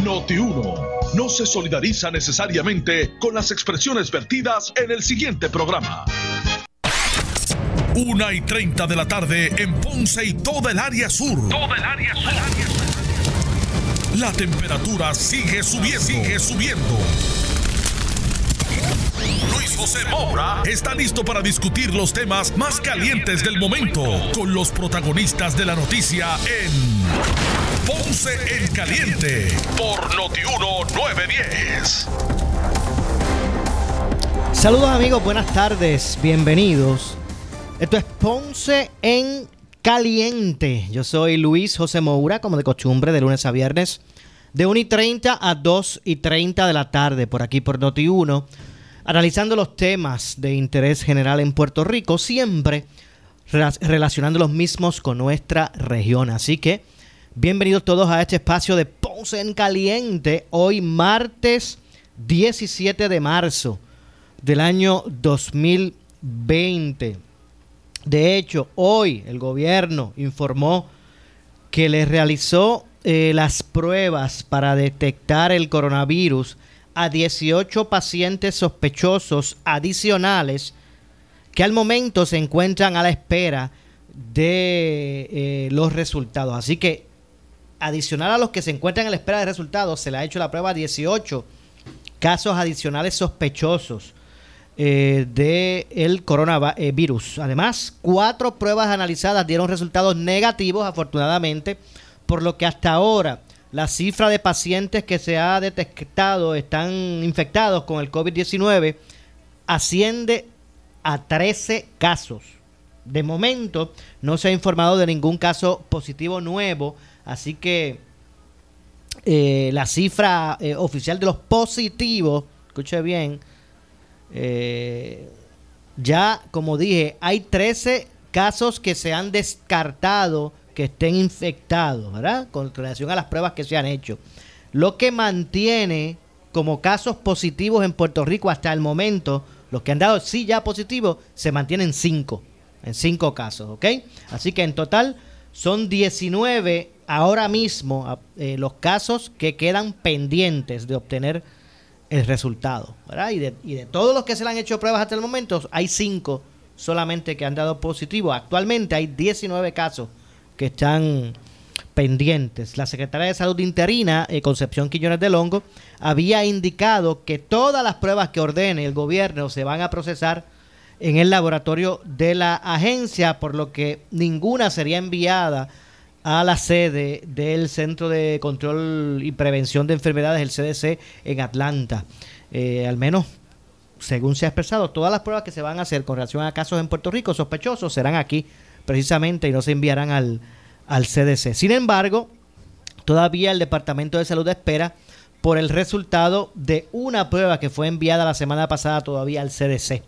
Noti 1 no se solidariza necesariamente con las expresiones vertidas en el siguiente programa. Una y 30 de la tarde en Ponce y toda el área sur. Toda el área sur. La temperatura sigue subiendo. Sigue subiendo. Luis José Moura está listo para discutir los temas más calientes del momento con los protagonistas de la noticia en Ponce en Caliente por Notiuno 910. Saludos amigos, buenas tardes, bienvenidos. Esto es Ponce en Caliente. Yo soy Luis José Moura, como de costumbre, de lunes a viernes, de 1 y 30 a 2 y 30 de la tarde, por aquí por Noti1, analizando los temas de interés general en Puerto Rico, siempre relacionando los mismos con nuestra región. Así que Bienvenidos todos a este espacio de Ponce en Caliente, hoy martes 17 de marzo del año 2020. De hecho, hoy el gobierno informó que le realizó eh, las pruebas para detectar el coronavirus a 18 pacientes sospechosos adicionales que al momento se encuentran a la espera de eh, los resultados. Así que adicional a los que se encuentran en la espera de resultados, se le ha hecho la prueba a 18 casos adicionales sospechosos eh, del coronavirus. Además, cuatro pruebas analizadas dieron resultados negativos, afortunadamente, por lo que hasta ahora la cifra de pacientes que se ha detectado están infectados con el COVID-19 asciende a 13 casos. De momento, no se ha informado de ningún caso positivo nuevo Así que eh, la cifra eh, oficial de los positivos, escuche bien, eh, ya como dije, hay 13 casos que se han descartado que estén infectados, ¿verdad? Con relación a las pruebas que se han hecho. Lo que mantiene como casos positivos en Puerto Rico hasta el momento, los que han dado sí ya positivos, se mantienen 5, en 5 casos, ¿ok? Así que en total son 19 ahora mismo eh, los casos que quedan pendientes de obtener el resultado. Y de, y de todos los que se le han hecho pruebas hasta el momento, hay 5 solamente que han dado positivo. Actualmente hay 19 casos que están pendientes. La secretaria de Salud interina, eh, Concepción Quiñones de Longo, había indicado que todas las pruebas que ordene el gobierno se van a procesar en el laboratorio de la agencia, por lo que ninguna sería enviada a la sede del Centro de Control y Prevención de Enfermedades, el CDC, en Atlanta. Eh, al menos, según se ha expresado, todas las pruebas que se van a hacer con relación a casos en Puerto Rico sospechosos serán aquí precisamente y no se enviarán al, al CDC. Sin embargo, todavía el Departamento de Salud espera por el resultado de una prueba que fue enviada la semana pasada todavía al CDC.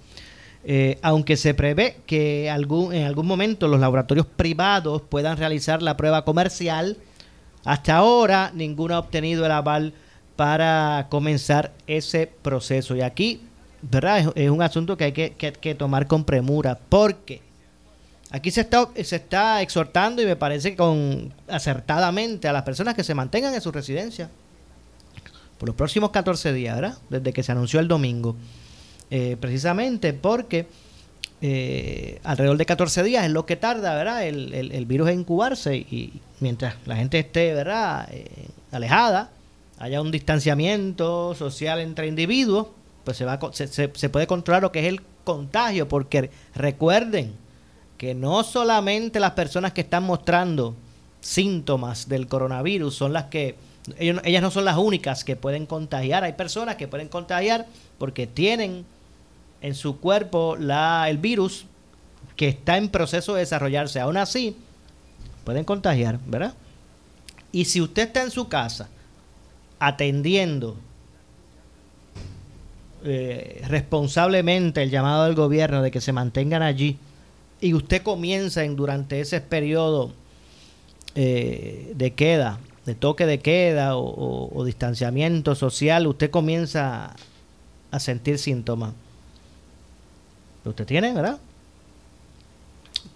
Eh, aunque se prevé que algún, en algún momento los laboratorios privados puedan realizar la prueba comercial, hasta ahora ninguno ha obtenido el aval para comenzar ese proceso. Y aquí, ¿verdad? Es, un asunto que hay que, tomar con premura, porque aquí se está, exhortando y me parece con acertadamente a las personas que se mantengan en su residencia por los próximos 14 días, ¿verdad? Desde que se anunció el domingo. Eh, precisamente porque eh, alrededor de 14 días es lo que tarda, ¿verdad? El, virus en incubarse y mientras la gente esté, ¿verdad? Eh, alejada, haya un distanciamiento social entre individuos, pues se, va, se, se puede controlar lo que es el contagio, porque recuerden que no solamente las personas que están mostrando síntomas del coronavirus son las que ellas no son las únicas que pueden contagiar. Hay personas que pueden contagiar porque tienen en su cuerpo la, el virus que está en proceso de desarrollarse. Aún así, pueden contagiar, ¿verdad? Y si usted está en su casa atendiendo eh, responsablemente el llamado del gobierno de que se mantengan allí y usted comienza en, durante ese periodo eh, de queda, de toque de queda o distanciamiento social, usted comienza a sentir síntomas usted tiene, ¿verdad?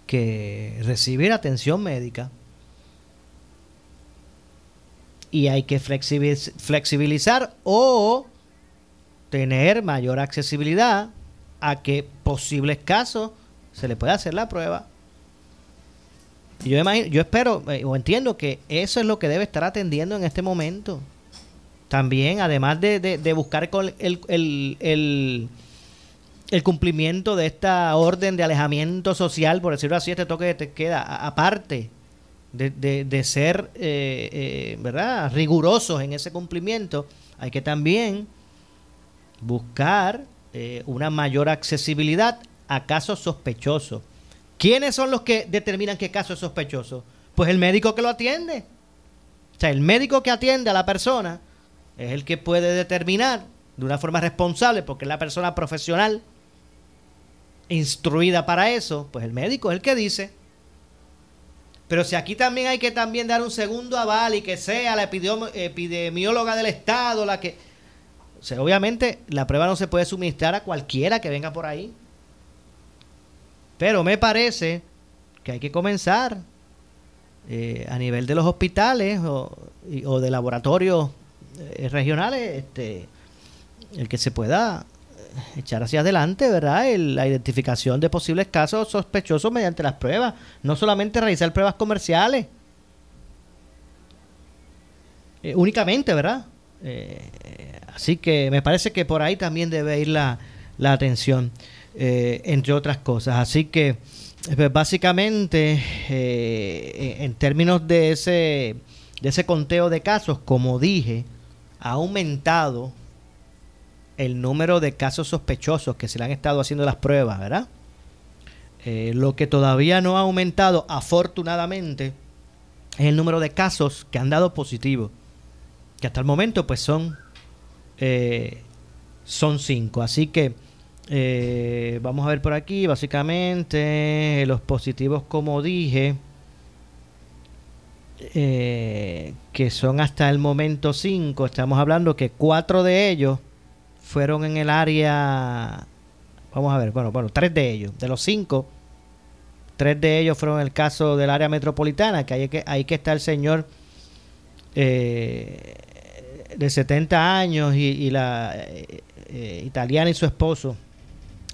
Que recibir atención médica y hay que flexibilizar o tener mayor accesibilidad a que posibles casos se le pueda hacer la prueba. Yo, imagino, yo espero eh, o entiendo que eso es lo que debe estar atendiendo en este momento. También, además de, de, buscar el, el, el, cumplimiento de esta orden de alejamiento social, por decirlo así, este toque te queda, aparte de, de, ser eh, eh, ¿verdad? rigurosos en ese cumplimiento, hay que también buscar eh, una mayor accesibilidad a casos sospechosos. ¿Quiénes son los que determinan qué caso es sospechoso? Pues el médico que lo atiende. O sea, el médico que atiende a la persona es el que puede determinar de una forma responsable, porque es la persona profesional instruida para eso, pues el médico es el que dice. Pero si aquí también hay que también dar un segundo aval y que sea la epidemióloga del Estado la que obviamente la prueba no se puede suministrar a cualquiera que venga por ahí. Pero me parece que hay que comenzar eh, a nivel de los hospitales o, de laboratorios eh, regionales, este, el que se pueda echar hacia adelante, ¿verdad? la identificación de posibles casos sospechosos mediante las pruebas, no solamente realizar pruebas comerciales. únicamente, ¿verdad? Eh, así que me parece que por ahí también debe ir la, atención, eh, entre otras cosas. Así que pues, básicamente, eh, en términos de ese, de ese conteo de casos, como dije, ha aumentado el número de casos sospechosos que se le han estado haciendo las pruebas, ¿verdad? lo que todavía no ha aumentado, afortunadamente, es el número de casos que han dado positivo que hasta el momento pues son, eh, son cinco. Así que eh, vamos a ver por aquí, básicamente los positivos como dije, eh, que son hasta el momento cinco, estamos hablando que cuatro de ellos fueron en el área, vamos a ver, bueno, bueno, tres de ellos, de los cinco, tres de ellos fueron el caso del área metropolitana, que hay que, hay que está el señor eh, de 70 años y, la eh, eh, italiana y su esposo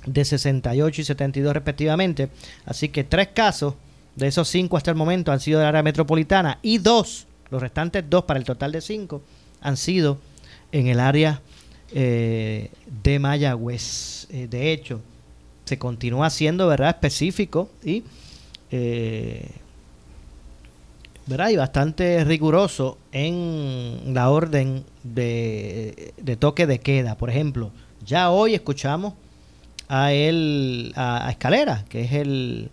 de 68 y 72 respectivamente. Así que tres casos de esos cinco hasta el momento han sido del área metropolitana y dos, los restantes dos para el total de cinco, han sido en el área eh, de Mayagüez. de hecho, se continúa siendo verdad específico y ¿verdad? y bastante riguroso en la orden de, toque de queda. Por ejemplo, ya hoy escuchamos a él, a, Escalera, que es el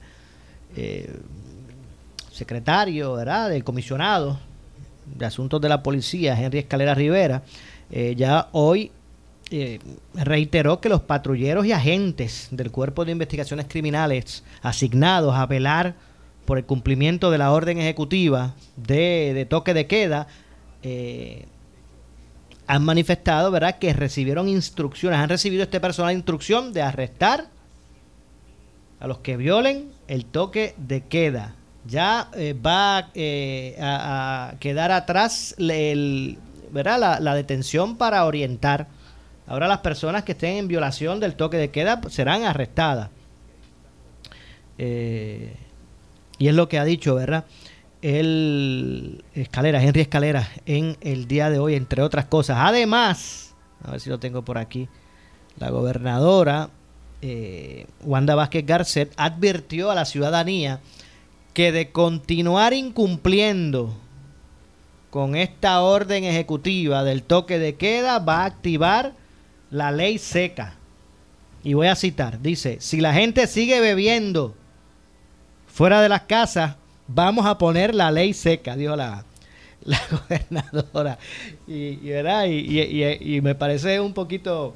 eh, secretario ¿verdad? del comisionado de asuntos de la policía, Henry Escalera Rivera, eh, ya hoy eh, reiteró que los patrulleros y agentes del Cuerpo de Investigaciones Criminales asignados a velar por el cumplimiento de la orden ejecutiva de, toque de queda, eh, han manifestado, ¿verdad?, que recibieron instrucciones, han recibido este personal instrucción de arrestar a los que violen el toque de queda. Ya eh, va a, quedar atrás. La, detención para orientar. Ahora las personas que estén en violación del toque de queda serán arrestadas. Eh, y es lo que ha dicho, ¿verdad? El Escalera, Henry Escalera, en el día de hoy, entre otras cosas. Además, a ver si lo tengo por aquí, la gobernadora eh, Wanda Vázquez Garcet advirtió a la ciudadanía que de continuar incumpliendo con esta orden ejecutiva del toque de queda va a activar la ley seca. Y voy a citar, dice, si la gente sigue bebiendo fuera de las casas, vamos a poner la ley seca, dijo la, la gobernadora. Y, ¿verdad? Y, me parece un poquito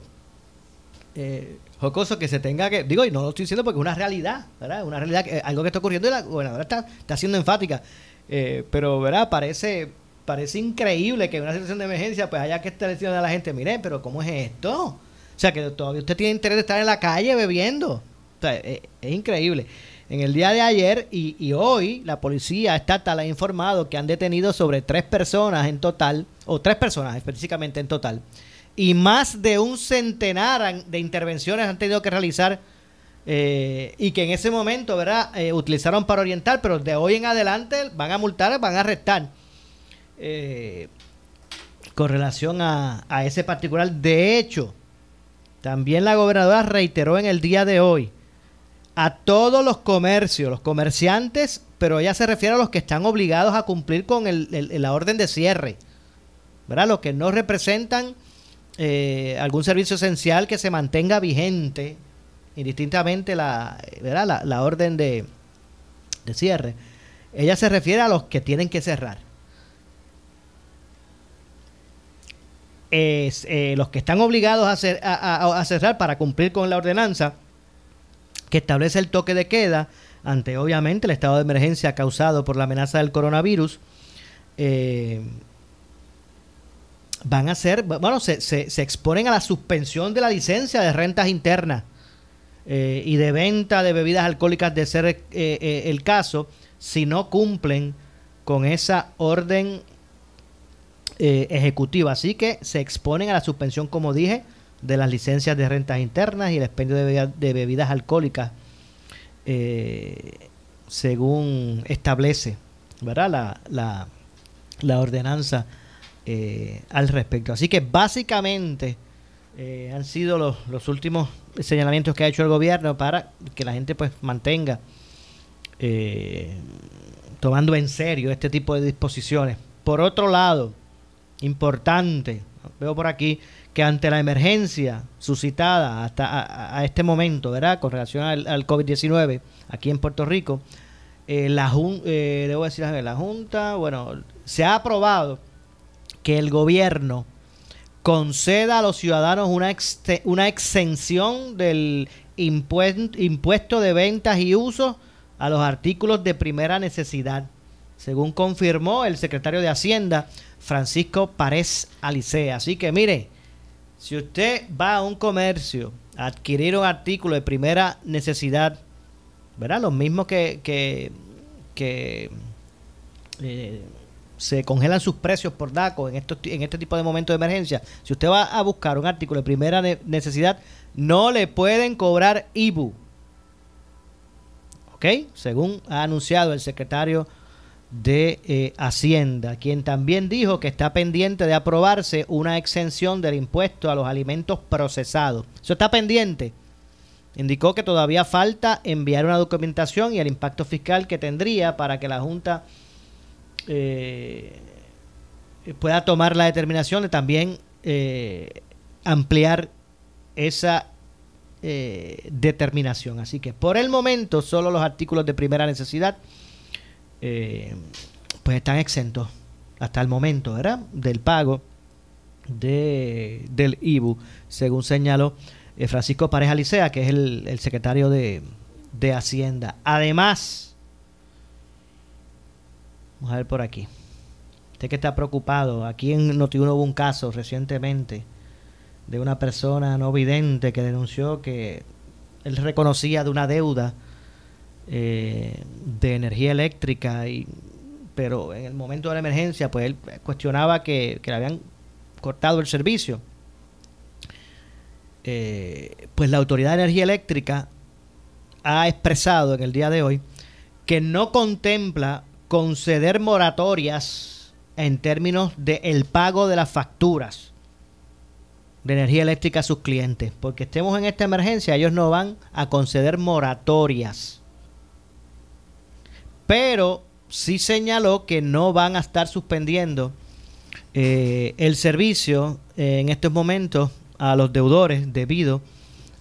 eh, jocoso que se tenga que, digo, y no lo estoy diciendo porque es una realidad, ¿verdad? Una realidad, que, algo que está ocurriendo y la gobernadora está, está siendo enfática. Eh, pero, ¿verdad? Parece, parece increíble que en una situación de emergencia pues haya que diciendo a la gente, mire, pero ¿cómo es esto? O sea, que todavía usted tiene interés de estar en la calle bebiendo. Sea, es increíble. en el día de ayer y, hoy la policía estatal ha informado que han detenido sobre tres personas en total, o tres personas específicamente en total, y más de un centenar de intervenciones han tenido que realizar eh, y que en ese momento, ¿verdad? Eh, utilizaron para orientar, pero de hoy en adelante van a multar, van a arrestar. Eh, con relación a, a ese particular. De hecho, también la gobernadora reiteró en el día de hoy a todos los comercios, los comerciantes, pero ella se refiere a los que están obligados a cumplir con la orden de cierre, ¿verdad? Los que no representan eh, algún servicio esencial que se mantenga vigente, indistintamente la, ¿verdad? la, orden de, cierre. Ella se refiere a los que tienen que cerrar. Es, eh, los que están obligados a, cerrar para cumplir con la ordenanza que establece el toque de queda ante obviamente el estado de emergencia causado por la amenaza del coronavirus, eh, van a ser, bueno, se, se, exponen a la suspensión de la licencia de rentas internas eh, y de venta de bebidas alcohólicas de ser el caso si no cumplen con esa orden ejecutiva. Así que se exponen a la suspensión, como dije, de las licencias de rentas internas y el expendio de, bebidas, alcohólicas, eh, según establece ¿verdad? La, la, ordenanza eh, al respecto. Así que básicamente eh, han sido los, los, últimos señalamientos que ha hecho el gobierno para que la gente pues mantenga tomando en serio este tipo de disposiciones. Por otro lado, importante, veo por aquí que ante la emergencia suscitada hasta a, este momento, ¿verdad? Con relación al, COVID-19 aquí en Puerto Rico, eh, la, eh, debo decir, la Junta, bueno, se ha aprobado que el gobierno conceda a los ciudadanos una, una exención del impuesto de ventas y uso a los artículos de primera necesidad, según confirmó el secretario de Hacienda, Francisco Párez Alicea. Así que mire, si usted va a un comercio a adquirir un artículo de primera necesidad, ¿verdad? Los mismos que, que, eh, se congelan sus precios por DACO en, estos, en este tipo de momentos de emergencia. Si usted va a buscar un artículo de primera necesidad, no le pueden cobrar IBU. ¿Ok? Según ha anunciado el secretario de eh, Hacienda, quien también dijo que está pendiente de aprobarse una exención del impuesto a los alimentos procesados. Eso está pendiente. Indicó que todavía falta enviar una documentación y el impacto fiscal que tendría para que la Junta eh, pueda tomar la determinación de también eh, ampliar esa determinación. Así que por el momento solo los artículos de primera necesidad eh, pues están exentos hasta el momento, ¿verdad? Del pago de, del IBU, según señaló eh, Francisco Pareja Licea, que es el, secretario de, de, Hacienda. Además, vamos a ver por aquí. Usted que está preocupado, aquí en Notiuno hubo un caso recientemente de una persona no vidente que denunció que él reconocía de una deuda eh, de energía eléctrica, y, pero en el momento de la emergencia, pues él cuestionaba que, le habían cortado el servicio. Eh, pues la Autoridad de Energía Eléctrica ha expresado en el día de hoy que no contempla conceder moratorias en términos del el pago de las facturas de energía eléctrica a sus clientes. Porque estemos en esta emergencia, ellos no van a conceder moratorias pero sí señaló que no van a estar suspendiendo eh, el servicio en estos momentos a los deudores debido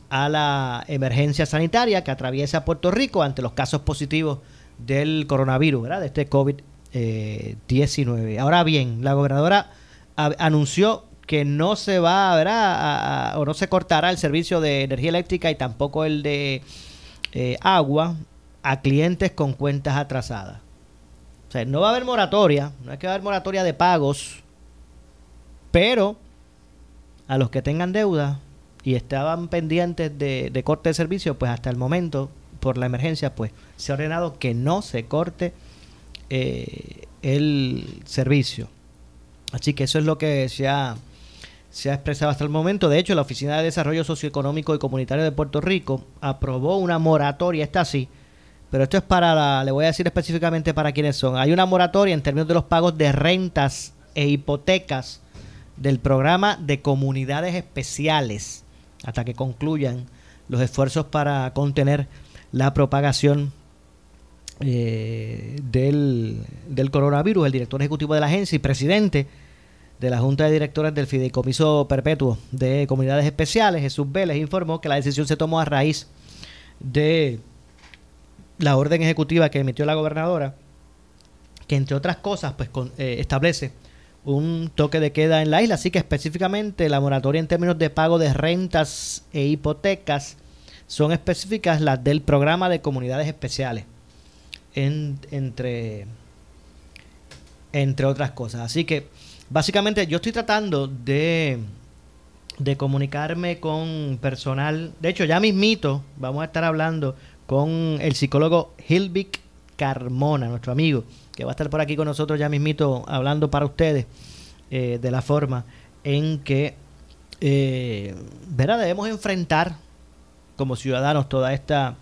a la emergencia sanitaria que atraviesa Puerto Rico ante los casos positivos del coronavirus, ¿verdad? De este COVID-19. Ahora bien, la gobernadora anunció que no se va a, o no se cortará el servicio de energía eléctrica y tampoco el de eh, agua a clientes con cuentas atrasadas. O sea, no va a haber moratoria, no es que va a haber moratoria de pagos, pero a los que tengan deuda y estaban pendientes de, corte de servicio, pues hasta el momento por la emergencia, pues se ha ordenado que no se corte eh, el servicio. Así que eso es lo que se ha, se ha expresado hasta el momento. De hecho, la Oficina de Desarrollo Socioeconómico y Comunitario de Puerto Rico aprobó una moratoria, está así, pero esto es para la, le voy a decir específicamente para quiénes son. Hay una moratoria en términos de los pagos de rentas e hipotecas del programa de comunidades especiales hasta que concluyan los esfuerzos para contener la propagación eh, del, del, coronavirus. El director ejecutivo de la agencia y presidente de la Junta de Directores del Fideicomiso Perpetuo de Comunidades Especiales, Jesús Vélez, informó que la decisión se tomó a raíz de la orden ejecutiva que emitió la gobernadora, que entre otras cosas pues eh, establece un toque de queda en la isla, así que específicamente la moratoria en términos de pago de rentas e hipotecas son específicas las del programa de comunidades especiales, entre, entre otras cosas. Así que básicamente yo estoy tratando de, de comunicarme con personal, de hecho ya mismito vamos a estar hablando con el psicólogo Hilvik Carmona, nuestro amigo, que va a estar por aquí con nosotros ya mismito hablando para ustedes eh, de la forma en que eh, debemos enfrentar como ciudadanos toda esta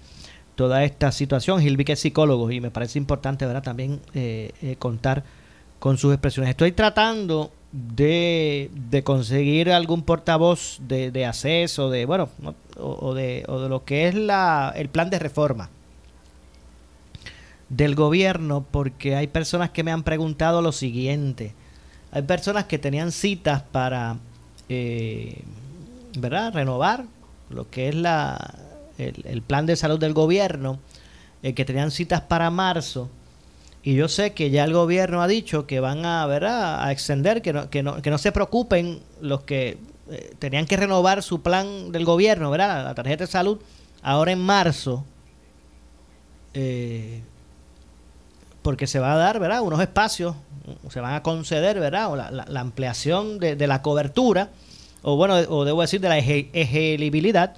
toda esta situación. Hilvik es psicólogo y me parece importante ¿verdad? también eh, contar con sus expresiones. Estoy tratando de, de conseguir algún portavoz de, de acceso, de, bueno, o, de, o de lo que es la, el plan de reforma del gobierno, porque hay personas que me han preguntado lo siguiente. Hay personas que tenían citas para, eh, ¿verdad?, renovar lo que es la, el, plan de salud del gobierno, eh, que tenían citas para marzo y yo sé que ya el gobierno ha dicho que van a, a extender, que no, que, no, que no se preocupen los que eh, tenían que renovar su plan del gobierno, ¿verdad? La tarjeta de salud, ahora en marzo, eh, porque se va a dar, ¿verdad? Unos espacios, se van a conceder, ¿verdad? la, la, ampliación de, la cobertura, o bueno, o debo decir de la elegibilidad,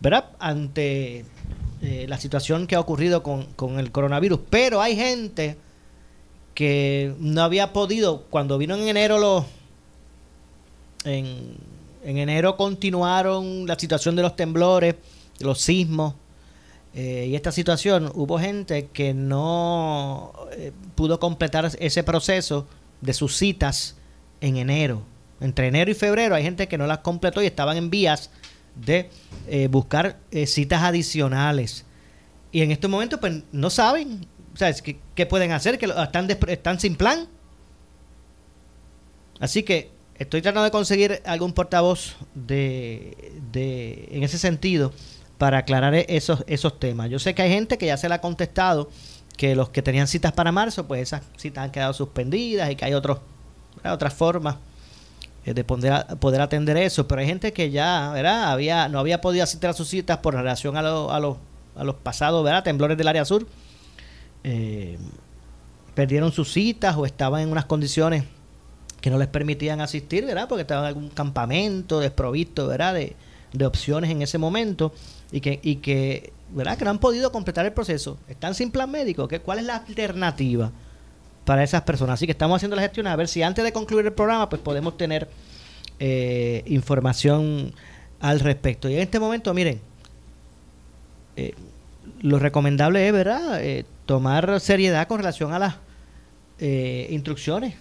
¿verdad? Ante eh, la situación que ha ocurrido con, el coronavirus. Pero hay gente que no había podido, cuando vino en enero los... En, enero continuaron la situación de los temblores, los sismos, eh, y esta situación, hubo gente que no eh, pudo completar ese proceso de sus citas en enero. Entre enero y febrero hay gente que no las completó y estaban en vías de eh, buscar eh, citas adicionales. Y en estos momentos, pues no saben, ¿sabes? ¿Qué, qué pueden hacer? Que están, están sin plan. Así que estoy tratando de conseguir algún portavoz de, de, en ese sentido para aclarar e-, esos, esos temas. Yo sé que hay gente que ya se le ha contestado que los que tenían citas para marzo, pues esas citas han quedado suspendidas y que hay otros, otras formas de poder, poder atender eso, pero hay gente que ya, ¿verdad? Había, no había podido asistir a sus citas por relación a, a, los, a los pasados, ¿verdad? Temblores del área sur. Eh, perdieron sus citas o estaban en unas condiciones que no les permitían asistir, ¿verdad? Porque estaban en algún campamento desprovisto, ¿verdad? De, de opciones en ese momento y que, y que, ¿verdad? Que no han podido completar el proceso. Están sin plan médico. ¿qué, ¿Cuál es la alternativa? Para esas personas. Así que estamos haciendo la gestión a ver si antes de concluir el programa pues podemos tener eh, información al respecto. Y en este momento, miren, eh, lo recomendable es, ¿verdad?, eh, tomar seriedad con relación a las instrucciones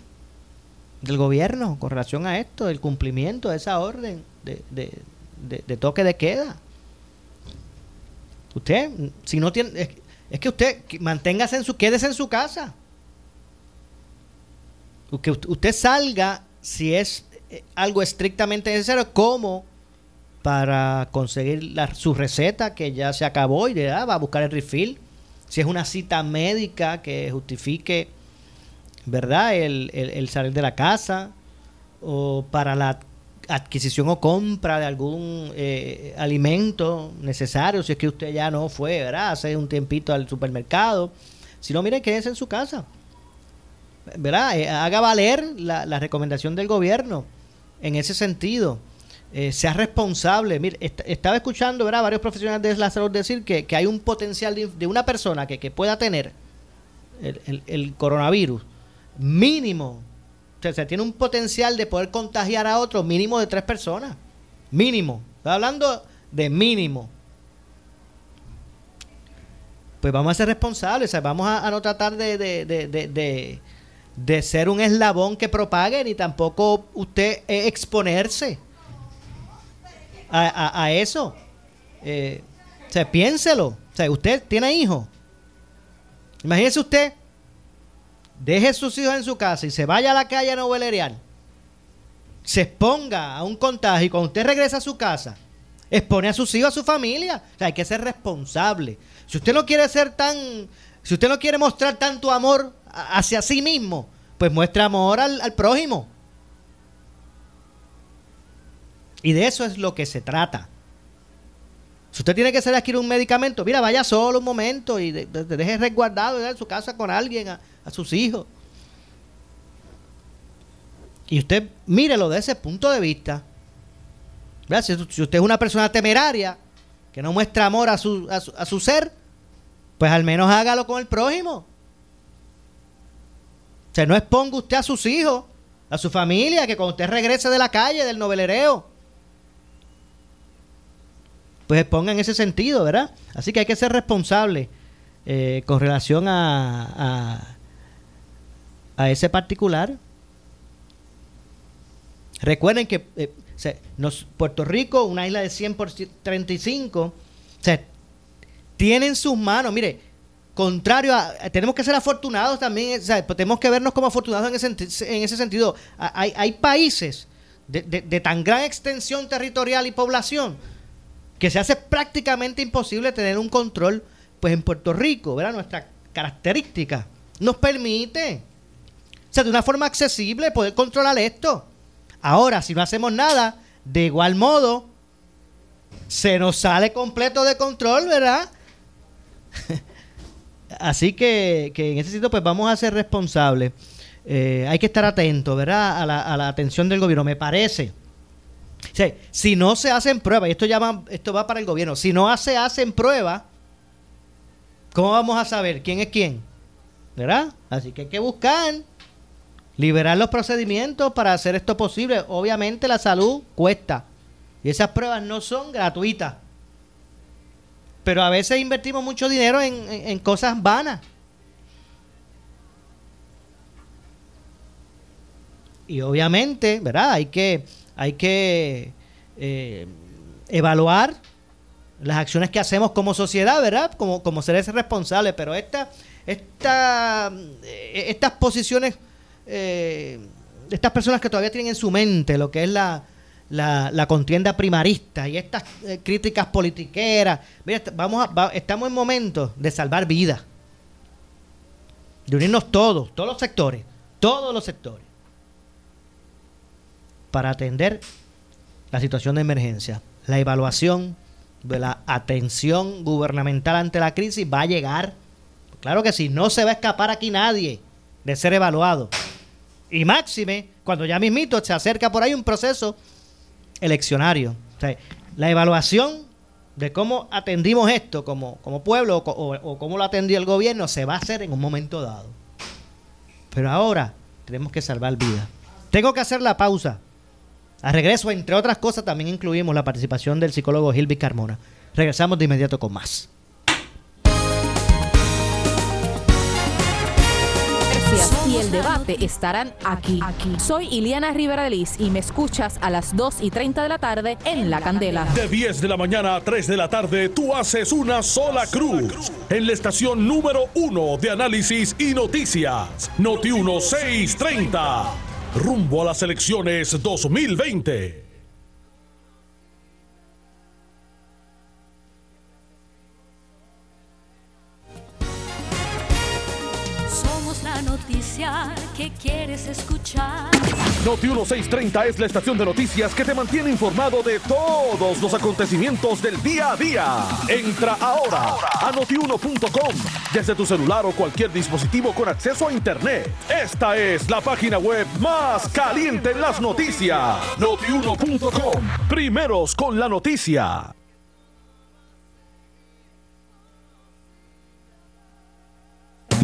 del gobierno, con relación a esto, el cumplimiento de esa orden de, de, toque de queda. Usted, si no tiene, es, es que usted manténgase en su, quédese en su casa que usted salga si es eh, algo estrictamente necesario, como para conseguir su receta que ya se acabó y le va a buscar el refill. Si es una cita médica que justifique, ¿verdad?, el, salir de la casa o para la adquisición o compra de algún eh, alimento necesario, si es que usted ya no fue, ¿verdad?, hace un tiempito al supermercado. Si no, mire, quédese en su casa. ¿Verdad? Eh, haga valer la, recomendación del gobierno en ese sentido. eh, sea responsable. Mire, estaba escuchando ¿verdad? varios profesionales de la salud decir que, hay un potencial de, una persona que, pueda tener el, coronavirus mínimo. O sea, tiene un potencial de poder contagiar a otro mínimo de tres personas. Mínimo. Estoy hablando de mínimo. Pues vamos a ser responsables. vamos a, no tratar de, ser un eslabón que propague, ni tampoco usted exponerse a, eso. Eh, o sea, piénselo. O sea, usted tiene hijos. Imagínese usted, deje sus hijos en su casa y se vaya a la calle a novelerear. Se exponga a un contagio y cuando usted regresa a su casa, expone a sus hijos, a su familia. O sea, hay que ser responsable. Si usted no quiere ser tan, si usted no quiere mostrar tanto amor hacia sí mismo, pues muestre amor al, prójimo. Y de eso es lo que se trata. Si usted tiene que hacer adquirir un medicamento, mira, vaya solo un momento y deje resguardado en su casa con alguien, a, sus hijos. Y usted mírelo de ese punto de vista. Si, usted es una persona temeraria, que no muestra amor a su, a su ser, pues al menos hágalo con el prójimo. O sea, no exponga usted a sus hijos, a su familia, que cuando usted regrese de la calle, del novelereo, pues ponga en ese sentido, ¿verdad? Así que hay que ser responsable eh, con relación a, a, ese particular. Recuerden que eh, Puerto Rico, una isla de 100 por 35, o sea, tiene en sus manos, mire, contrario a, tenemos que ser afortunados también, o sea, pues tenemos que vernos como afortunados en ese, en ese sentido. Hay, hay países de, de tan gran extensión territorial y población que se hace prácticamente imposible tener un control, pues en Puerto Rico, ¿verdad? Nuestra característica nos permite, o sea, de una forma accesible poder controlar esto. Ahora, si no hacemos nada, de igual modo, se nos sale completo de control, ¿verdad? Así que, que, en ese sitio, pues vamos a ser responsables. Eh, hay que estar atentos, ¿verdad? A la, a la atención del gobierno, me parece si no se hacen pruebas, y esto, llama, esto va para el gobierno, si no se hacen pruebas, ¿cómo vamos a saber quién es quién? ¿Verdad? Así que hay que buscar, liberar los procedimientos para hacer esto posible. Obviamente la salud cuesta y esas pruebas no son gratuitas. Pero a veces invertimos mucho dinero en, en cosas vanas. Y obviamente, ¿verdad? Hay que hay que eh, evaluar las acciones que hacemos como sociedad, ¿verdad? Como, como seres responsables, pero esta, esta, eh, estas posiciones, eh, estas personas que todavía tienen en su mente lo que es la, la, contienda primarista y estas críticas politiqueras, vamos a, estamos en momentos de salvar vidas, de unirnos todos, todos los sectores, todos los sectores para atender la situación de emergencia. La evaluación de la atención gubernamental ante la crisis va a llegar. Claro que sí, no se va a escapar aquí nadie de ser evaluado. Y máxime, cuando ya mismito se acerca por ahí un proceso eleccionario. la evaluación de cómo atendimos esto como, como pueblo o, o cómo lo atendió el gobierno se va a hacer en un momento dado. Pero ahora tenemos que salvar vidas. Tengo que hacer la pausa. A regreso, entre otras cosas, también incluimos la participación del psicólogo Gilby Carmona. Regresamos de inmediato con más. Y el debate estarán aquí. Soy Iliana Rivera Liz y me escuchas a las 2 y 30 de la tarde en La Candela. De 10 de la mañana a 3 de la tarde, tú haces una sola cruz en la estación número 1 de análisis y noticias. Noti 1630 rumbo a las elecciones 2020. Noticia que quieres escuchar. Noti 1630 es la estación de noticias que te mantiene informado de todos los acontecimientos del día a día. Entra ahora a notiuno.com desde tu celular o cualquier dispositivo con acceso a Internet. Esta es la página web más caliente en las noticias. Notiuno.com. Primeros con la noticia.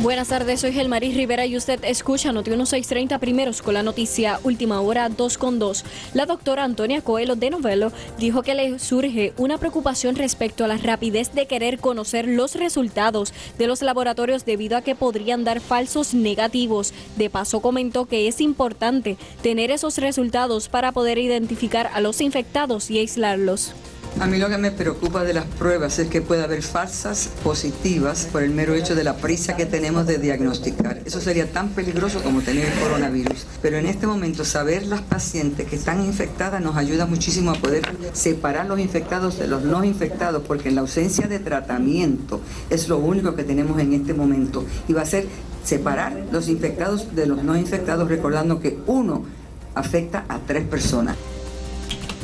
Buenas tardes, soy Gelmaris Rivera y usted escucha Noti 1630 primeros con la noticia Última Hora 2 con 2. La doctora Antonia Coelho de Novelo dijo que le surge una preocupación respecto a la rapidez de querer conocer los resultados de los laboratorios debido a que podrían dar falsos negativos. De paso comentó que es importante tener esos resultados para poder identificar a los infectados y aislarlos. A mí lo que me preocupa de las pruebas es que puede haber falsas positivas por el mero hecho de la prisa que tenemos de diagnosticar. Eso sería tan peligroso como tener el coronavirus. Pero en este momento saber las pacientes que están infectadas nos ayuda muchísimo a poder separar los infectados de los no infectados, porque en la ausencia de tratamiento es lo único que tenemos en este momento. Y va a ser separar los infectados de los no infectados, recordando que uno afecta a tres personas.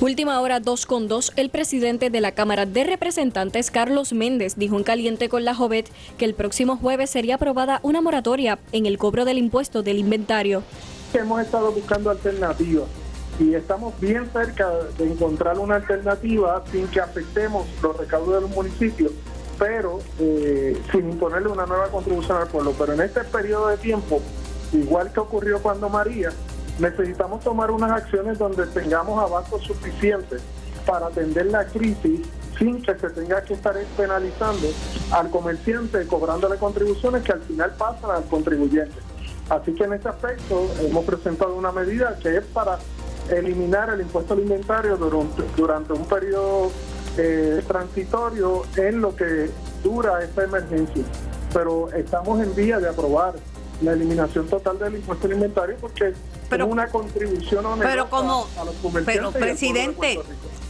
Última hora 2 con 2, el presidente de la Cámara de Representantes, Carlos Méndez, dijo en caliente con la Jovet que el próximo jueves sería aprobada una moratoria en el cobro del impuesto del inventario. Hemos estado buscando alternativas y estamos bien cerca de encontrar una alternativa sin que afectemos los recaudos de los municipios, pero eh, sin imponerle una nueva contribución al pueblo. Pero en este periodo de tiempo, igual que ocurrió cuando María, necesitamos tomar unas acciones donde tengamos abastos suficientes para atender la crisis sin que se tenga que estar penalizando al comerciante cobrándole contribuciones que al final pasan al contribuyente. Así que en este aspecto hemos presentado una medida que es para eliminar el impuesto al inventario durante, durante un periodo eh, transitorio en lo que dura esta emergencia. Pero estamos en vía de aprobar la eliminación total del impuesto al inventario porque Pero- es una contribución Pero como, a los comerciantes pero presidente,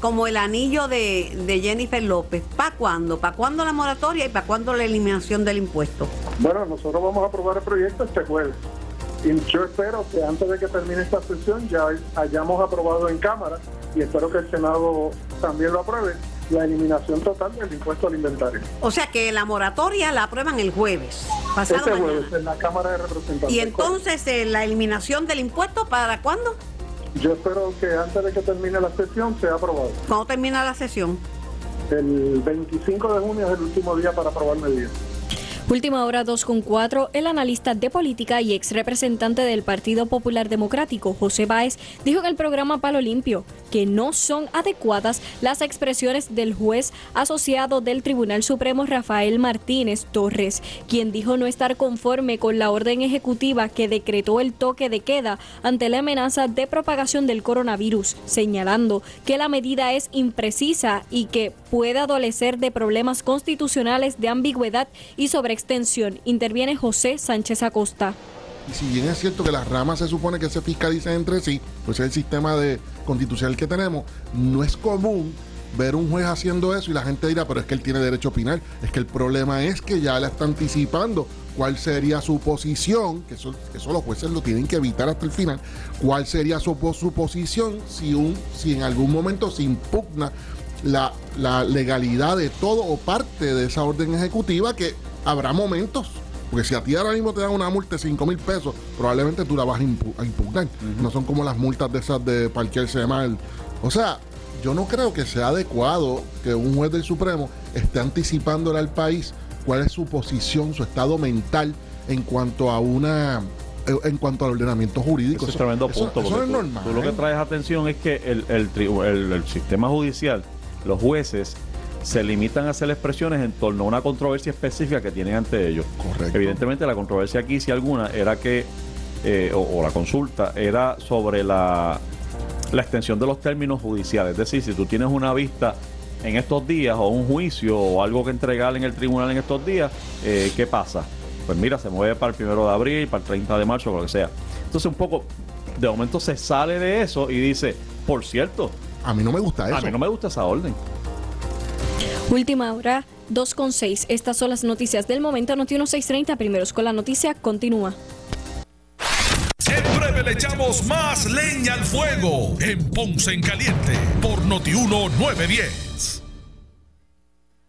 como el anillo de, de Jennifer López, ¿para cuándo? ¿Para cuándo la moratoria y para cuándo la eliminación del impuesto? Bueno, nosotros vamos a aprobar el proyecto este jueves. Y yo espero que antes de que termine esta sesión ya hayamos aprobado en Cámara y espero que el Senado también lo apruebe la eliminación total del impuesto al inventario. O sea que la moratoria la aprueban el jueves, pasado Este mañana. jueves en la Cámara de Representantes. Y entonces eh, la eliminación del impuesto, ¿para cuándo? Yo espero que antes de que termine la sesión sea aprobado. ¿Cuándo termina la sesión? El 25 de junio es el último día para aprobar medidas. Última hora 2 con 4, el analista de política y ex representante del Partido Popular Democrático, José Báez, dijo en el programa Palo Limpio que no son adecuadas las expresiones del juez asociado del Tribunal Supremo Rafael Martínez Torres, quien dijo no estar conforme con la orden ejecutiva que decretó el toque de queda ante la amenaza de propagación del coronavirus, señalando que la medida es imprecisa y que puede adolecer de problemas constitucionales de ambigüedad y sobreextensión. Interviene José Sánchez Acosta. Y si bien es cierto que las ramas se supone que se fiscalicen entre sí, pues es el sistema de constitucional que tenemos, no es común ver un juez haciendo eso y la gente dirá, pero es que él tiene derecho a opinar. Es que el problema es que ya le está anticipando cuál sería su posición, que eso, los jueces lo tienen que evitar hasta el final, cuál sería su, po- su posición si, un, si en algún momento se impugna la, la legalidad de todo o parte de esa orden ejecutiva, que habrá momentos porque si a ti ahora mismo te dan una multa de 5 mil pesos, probablemente tú la vas a, impu- a impugnar. No son como las multas de esas de parquearse mal. O sea, yo no creo que sea adecuado que un juez del Supremo esté anticipándole al país cuál es su posición, su estado mental en cuanto a una eh, en cuanto al ordenamiento jurídico. Eso es tremendo eso- punto. eso porque es tú- normal. Tú, lo que traes atención es que el, el tri- el- el sistema judicial, los jueces, se limitan a hacer expresiones en torno a una controversia específica que tienen ante ellos. Correcto. Evidentemente, la controversia aquí, si alguna, era que, eh, o, o la consulta, era sobre la, la extensión de los términos judiciales. Es decir, si tú tienes una vista en estos días o un juicio o algo que entregar en el tribunal en estos días, eh, ¿qué pasa? Pues mira, se mueve para el primero de abril, para el 30 de marzo, lo que sea. Entonces, un poco, de momento se sale de eso y dice, por cierto, A mí no me gusta eso. a mí no me gusta esa orden. Última hora, 2.6. Estas son las noticias del momento. Noti 1630, primeros con la noticia, continúa. En breve le echamos más leña al fuego en Ponce en Caliente por Notiuno 910.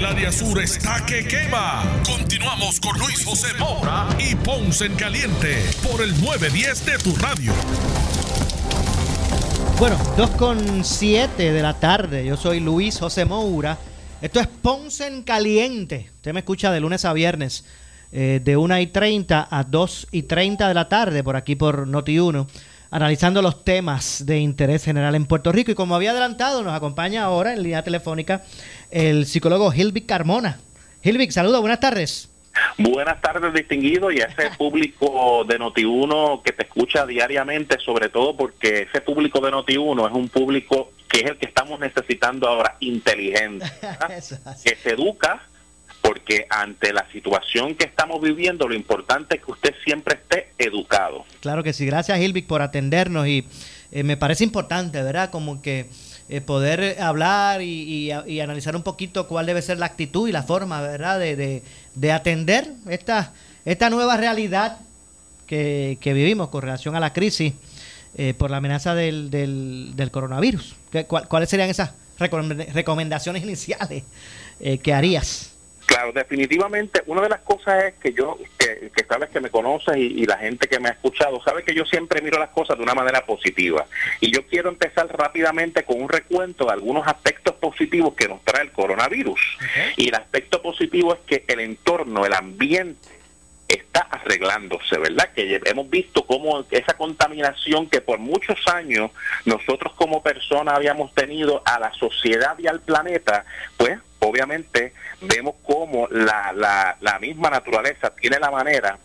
El área sur está que quema. Continuamos con Luis José Moura y Ponce en Caliente por el 910 de tu radio. Bueno, 2 con 7 de la tarde. Yo soy Luis José Moura. Esto es Ponce en Caliente. Usted me escucha de lunes a viernes, eh, de 1 y 30 a 2 y 30 de la tarde, por aquí por Noti1, analizando los temas de interés general en Puerto Rico. Y como había adelantado, nos acompaña ahora en línea telefónica el psicólogo Hilvic Carmona. Hilvic, saludos, buenas tardes. Buenas tardes, distinguido, y a ese público de Noti1 que te escucha diariamente, sobre todo porque ese público de Noti1 es un público que es el que estamos necesitando ahora, inteligente, que se educa, porque ante la situación que estamos viviendo, lo importante es que usted siempre esté educado. Claro que sí, gracias Hilvic por atendernos y eh, me parece importante, ¿verdad? Como que eh, poder hablar y, analizar un poquito cuál debe ser la actitud y la forma, ¿verdad? De, de- de atender esta, nueva realidad que, que vivimos con relación a la crisis eh, por la amenaza del, del, del coronavirus. ¿Qué- cuál- ¿Cuáles serían esas recomend- recomendaciones iniciales que harías? Claro, definitivamente, una de las cosas es que yo, que, que sabes que me conoces y, y la gente que me ha escuchado, sabe que yo siempre miro las cosas de una manera positiva. Y yo quiero empezar rápidamente con un recuento de algunos aspectos positivos que nos trae el coronavirus. Y el aspecto positivo es que el entorno, el ambiente, está arreglándose, ¿verdad? Que hemos visto cómo esa contaminación que por muchos años nosotros como personas habíamos tenido a la sociedad y al planeta, pues obviamente vemos cómo la, la, la misma naturaleza tiene la manera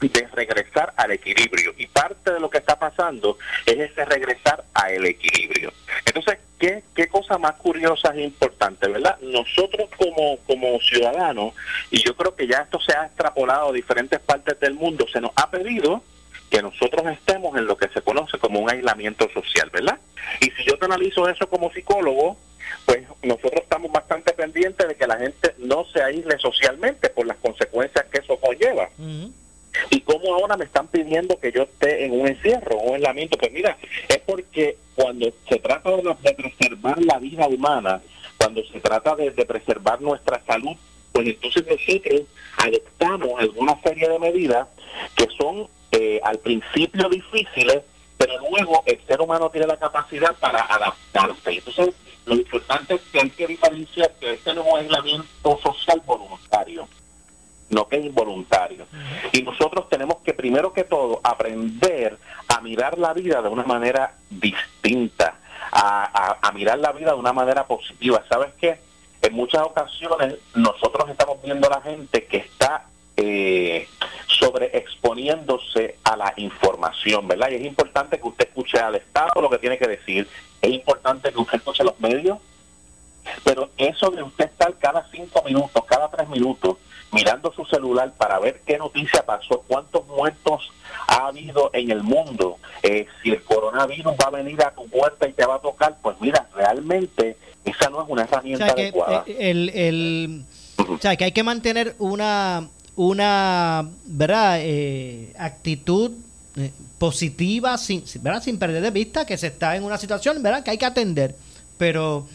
de regresar al equilibrio. Y parte de lo que está pasando es ese regresar al equilibrio. Entonces, ¿qué, qué cosa más curiosa e importante, verdad? Nosotros como, como ciudadanos, y yo creo que ya esto se ha extrapolado a diferentes partes del mundo, se nos ha pedido que nosotros estemos en lo que se conoce como un aislamiento social, ¿verdad? Y si yo te analizo eso como psicólogo, pues nosotros estamos bastante pendientes de que la gente no se aísle socialmente por las consecuencias que eso conlleva. ¿Y cómo ahora me están pidiendo que yo esté en un encierro, un aislamiento? Pues mira, es porque cuando se trata de, de preservar la vida humana, cuando se trata de, de preservar nuestra salud, pues entonces nosotros adoptamos alguna serie de medidas que son eh, al principio difíciles, pero luego el ser humano tiene la capacidad para adaptarse. Entonces, lo importante es que hay que diferenciar que este no es un aislamiento social voluntario no que es involuntario. Y nosotros tenemos que, primero que todo, aprender a mirar la vida de una manera distinta, a, a- a mirar la vida de una manera positiva. ¿Sabes qué? En muchas ocasiones nosotros estamos viendo a la gente que está eh, sobreexponiéndose a la información, ¿verdad? Y es importante que usted escuche al Estado lo que tiene que decir, es importante que usted escuche los medios, pero eso de usted estar cada cinco minutos, cada tres minutos, mirando su celular para ver qué noticia pasó, cuántos muertos ha habido en el mundo, eh, si el coronavirus va a venir a tu puerta y te va a tocar, pues mira, realmente esa no es una herramienta adecuada. Eh, el, el, o sea, que hay que mantener una, una ¿verdad? Eh, actitud positiva, sin, ¿verdad? sin perder de vista que se está en una situación ¿verdad? que hay que atender. Pero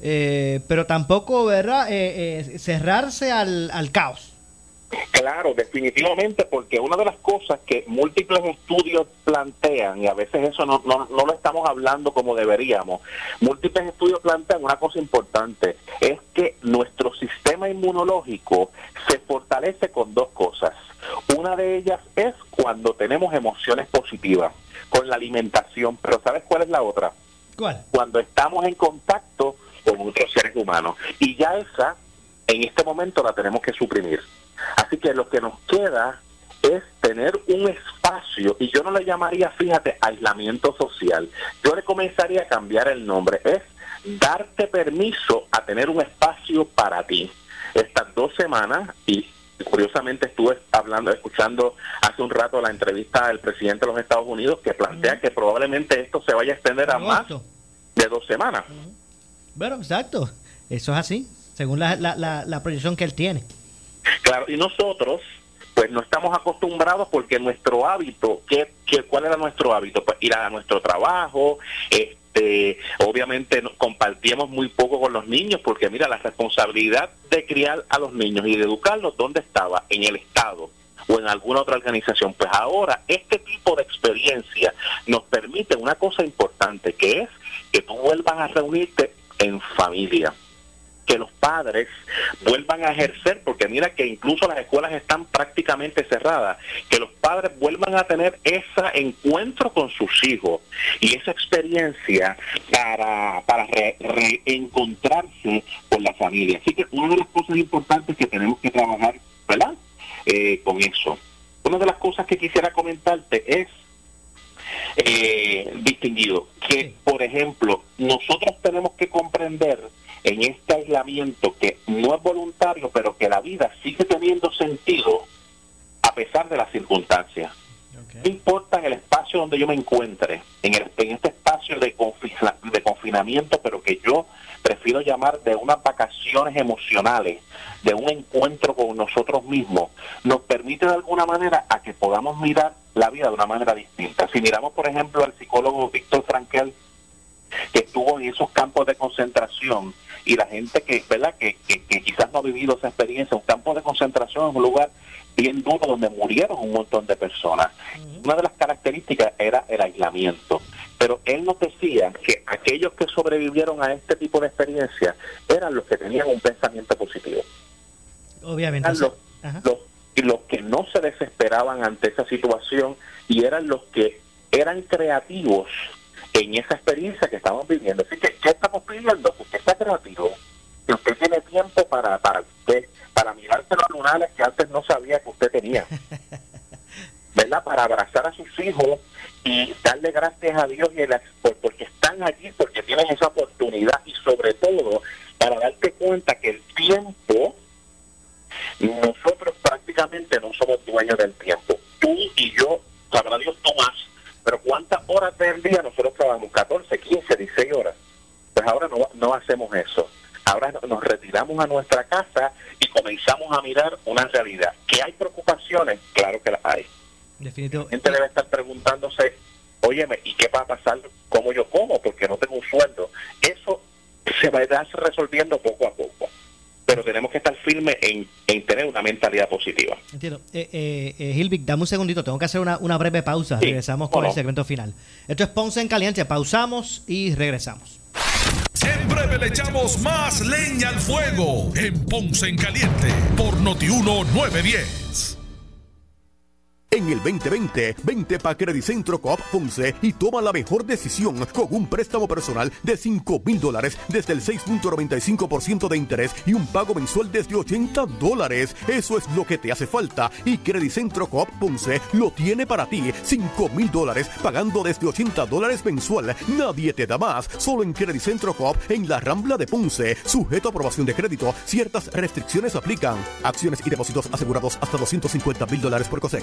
eh, pero tampoco, ¿verdad? Eh, eh, cerrarse al, al caos. Claro, definitivamente, porque una de las cosas que múltiples estudios plantean, y a veces eso no, no, no, lo estamos hablando como deberíamos, múltiples estudios plantean una cosa importante, es que nuestro sistema inmunológico se fortalece con dos cosas. Una de ellas es cuando tenemos emociones positivas, con la alimentación, pero ¿sabes cuál es la otra? ¿Cuál? Cuando estamos en contacto con otros seres humanos. Y ya esa, en este momento, la tenemos que suprimir. Así que lo que nos queda es tener un espacio, y yo no le llamaría, fíjate, aislamiento social, yo le comenzaría a cambiar el nombre, es darte permiso a tener un espacio para ti. Estas dos semanas, y curiosamente estuve hablando, escuchando hace un rato la entrevista del presidente de los Estados Unidos que plantea que probablemente esto se vaya a extender a más de dos semanas. Bueno, exacto. Eso es así, según la, la, la, proyección que él tiene. Claro, y nosotros, pues no estamos acostumbrados porque nuestro hábito, ¿qué, qué, cuál era nuestro hábito? Pues ir a nuestro trabajo, este, obviamente compartíamos muy poco con los niños porque mira, la responsabilidad de criar a los niños y de educarlos, ¿dónde estaba? En el Estado o en alguna otra organización. Pues ahora este tipo de experiencia nos permite una cosa importante, que es que tú vuelvas a reunirte en familia que los padres vuelvan a ejercer, porque mira que incluso las escuelas están prácticamente cerradas, que los padres vuelvan a tener ese encuentro con sus hijos y esa experiencia para, para reencontrarse con la familia. Así que una de las cosas importantes que tenemos que trabajar, ¿verdad? Eh, con eso. Una de las cosas que quisiera comentarte es eh, distinguido. Que, por ejemplo, nosotros tenemos que comprender en este aislamiento que no es voluntario, pero que la vida sigue teniendo sentido a pesar de las circunstancias. No importa en el espacio donde yo me encuentre, en, el, en este espacio de, de confinamiento, pero que yo prefiero llamar de unas vacaciones emocionales, de un encuentro con nosotros mismos, nos permite de alguna manera a que podamos mirar la vida de una manera distinta. Si miramos, por ejemplo, al psicólogo Víctor Frankel, que estuvo en esos campos de concentración y la gente que, ¿verdad? Que, que, quizás no ha vivido esa experiencia, un campo de concentración es un lugar bien duro donde murieron un montón de personas. Una de las características era el aislamiento. Pero él nos decía que aquellos que sobrevivieron a este tipo de experiencia eran los que tenían un pensamiento positivo. Obviamente. los, y los que no se desesperaban ante esa situación y eran los que eran creativos en esa experiencia que estamos viviendo. Así que, ¿qué estamos pidiendo? Que usted sea creativo, que usted tiene tiempo para, para usted, para mirarse los lunares que antes no sabía que usted tenía. ¿Verdad? Para abrazar a sus hijos y darle gracias a Dios y el, porque están allí, porque tienen esa oportunidad y sobre todo para darte cuenta que el tiempo nosotros prácticamente no somos dueños del tiempo. Tú y yo, sabrá Dios, tú más. Pero ¿cuántas horas del día nosotros trabajamos? 14, 15, 16 horas. Pues ahora no, no hacemos eso. Ahora nos retiramos a nuestra casa y comenzamos a mirar una realidad. ¿Que hay preocupaciones? Claro que las hay. Definitivamente. La gente debe estar preguntándose, óyeme, ¿y qué va a pasar? ¿Cómo yo como? Porque no tengo un sueldo. Eso se va a ir resolviendo poco a poco pero tenemos que estar firmes en, tener una mentalidad positiva. Entiendo. Eh, eh, eh dame un segundito, tengo que hacer una, breve pausa. regresamos con el segmento final. Esto es Ponce en Caliente, pausamos y regresamos. En breve le echamos más leña al fuego en Ponce en Caliente por Notiuno 910. En el 2020. Vente para Credicentro Coop Ponce y toma la mejor decisión con un préstamo personal de 5 mil dólares desde el 6.95% de interés y un pago mensual desde 80 dólares. Eso es lo que te hace falta y Credicentro Coop Ponce lo tiene para ti. 5 mil dólares pagando desde 80 dólares mensual. Nadie te da más. Solo en Credicentro Coop en la Rambla de Ponce. Sujeto a aprobación de crédito. Ciertas restricciones aplican. Acciones y depósitos asegurados hasta 250 mil dólares por COSEC.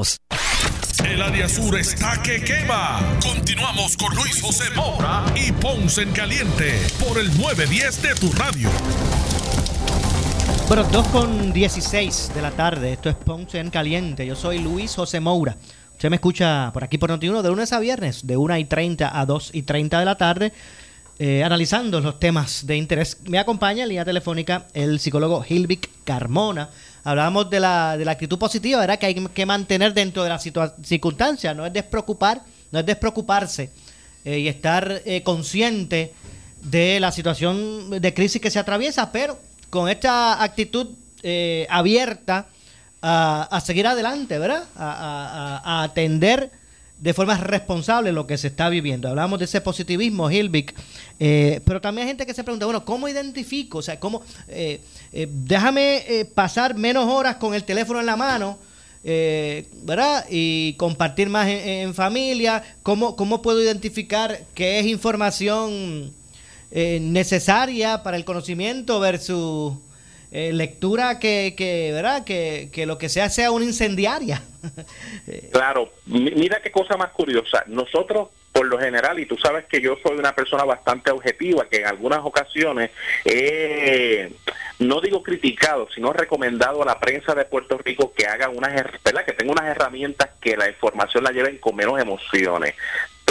El área sur está que quema. Continuamos con Luis José Moura y Ponce en Caliente por el 910 de tu radio. Bueno, 2 con 16 de la tarde. Esto es Ponce en Caliente. Yo soy Luis José Moura. Usted me escucha por aquí por Noti1 de lunes a viernes, de 1 y 30 a 2 y 30 de la tarde, eh, analizando los temas de interés. Me acompaña en línea telefónica el psicólogo Hilvik Carmona. Hablábamos de la, de la actitud positiva, ¿verdad? Que hay que mantener dentro de las circunstancias, no es despreocupar, no es despreocuparse eh, y estar eh, consciente de la situación de crisis que se atraviesa, pero con esta actitud eh, abierta a, a, seguir adelante, ¿verdad? A, a, a, atender de forma responsable lo que se está viviendo. Hablamos de ese positivismo, Hilvik, eh, pero también hay gente que se pregunta, bueno, ¿cómo identifico? O sea, ¿cómo? Eh, eh, déjame eh, pasar menos horas con el teléfono en la mano, eh, ¿verdad? Y compartir más en, en, familia. ¿Cómo, ¿Cómo puedo identificar qué es información necesaria para el conocimiento versus eh, lectura que, que, ¿verdad? Que, que, lo que sea sea una incendiaria. claro, mira qué cosa más curiosa. Nosotros, por lo general, y tú sabes que yo soy una persona bastante objetiva, que en algunas ocasiones, eh, no digo criticado, sino recomendado a la prensa de Puerto Rico que haga unas, ¿verdad? que tenga unas herramientas que la información la lleven con menos emociones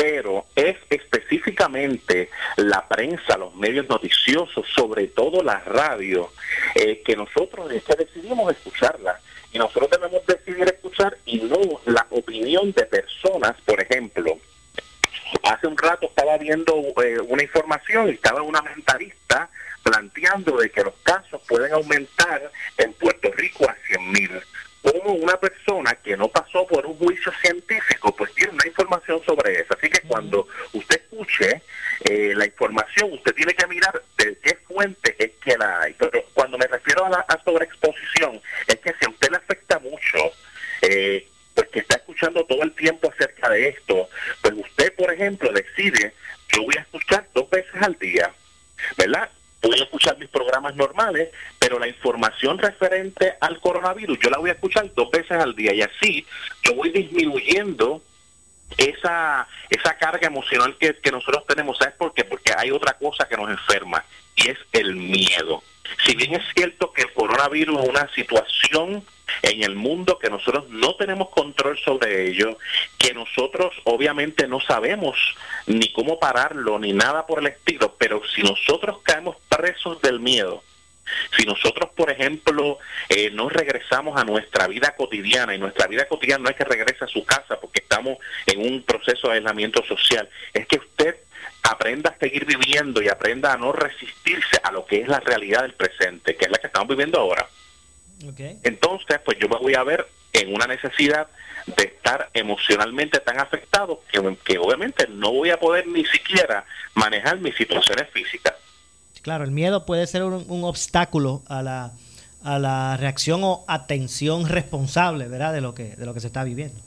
pero es específicamente la prensa, los medios noticiosos, sobre todo la radio, eh, que nosotros que decidimos escucharla. Y nosotros debemos decidir escuchar y no la opinión de personas, por ejemplo. Hace un rato estaba viendo eh, una información y estaba una mentalista planteando de que los casos pueden aumentar en Puerto Rico a 100 mil como una persona que no pasó por un juicio científico, pues tiene una información sobre eso. Así que cuando usted escuche eh, la información, usted tiene que mirar de qué fuente es que la hay. Pero cuando me refiero a la a sobreexposición, es que si a usted le afecta mucho, eh, pues que está escuchando todo el tiempo acerca de esto, pues usted, por ejemplo, decide, yo voy a escuchar dos veces al día, ¿verdad? Voy a escuchar mis programas normales, pero la información referente al coronavirus yo la voy a escuchar dos veces al día y así yo voy disminuyendo esa esa carga emocional que, que nosotros tenemos. ¿Sabes por qué? Porque hay otra cosa que nos enferma y es el miedo. Si bien es cierto que el coronavirus es una situación en el mundo que nosotros no tenemos control sobre ello, que nosotros obviamente no sabemos ni cómo pararlo ni nada por el estilo, pero si nosotros caemos presos del miedo, si nosotros, por ejemplo, eh, no regresamos a nuestra vida cotidiana, y nuestra vida cotidiana no es que regrese a su casa porque estamos en un proceso de aislamiento social, es que usted aprenda a seguir viviendo y aprenda a no resistirse a lo que es la realidad del presente, que es la que estamos viviendo ahora. Okay. Entonces, pues yo me voy a ver en una necesidad de estar emocionalmente tan afectado que, que obviamente no voy a poder ni siquiera manejar mis situaciones físicas. Claro, el miedo puede ser un, un obstáculo a la, a la reacción o atención responsable, ¿verdad? De lo que de lo que se está viviendo.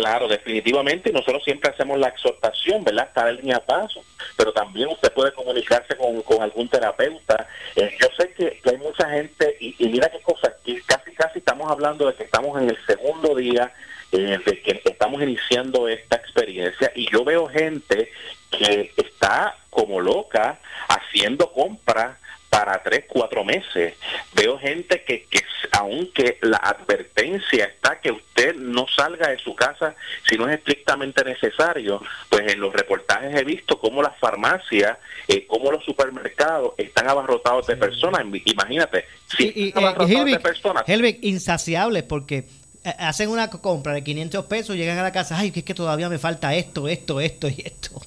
Claro, definitivamente. Nosotros siempre hacemos la exhortación, ¿verdad? Estar en línea paso, pero también usted puede comunicarse con, con algún terapeuta. Eh, yo sé que, hay mucha gente, y, mira qué cosa, que casi, casi estamos hablando de que estamos en el segundo día eh, de que estamos iniciando esta experiencia, y yo veo gente que está como loca haciendo compras para tres, cuatro meses. Veo gente que, que aunque la advertencia está que usted no salga de su casa si no es estrictamente necesario, pues en los reportajes he visto cómo las farmacias, eh, cómo los supermercados están abarrotados de personas. Imagínate, si y, están abarrotados de personas. Helvig, insaciables porque eh, hacen una compra de 500 pesos, llegan a la casa, ay, que es que todavía me falta esto, esto, esto y esto.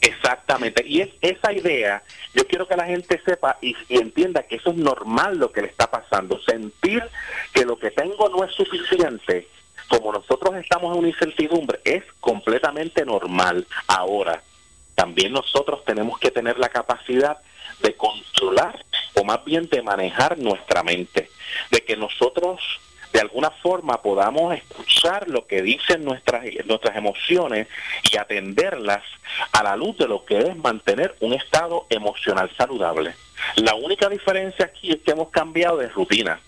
Exactamente, y es esa idea, yo quiero que la gente sepa y, entienda que eso es normal lo que le está pasando, sentir que lo que tengo no es suficiente, como nosotros estamos en una incertidumbre, es completamente normal. Ahora, también nosotros tenemos que tener la capacidad de controlar o más bien de manejar nuestra mente, de que nosotros de alguna forma podamos escuchar lo que dicen nuestras, nuestras emociones y atenderlas a la luz de lo que es mantener un estado emocional saludable. La única diferencia aquí es que hemos cambiado de rutina,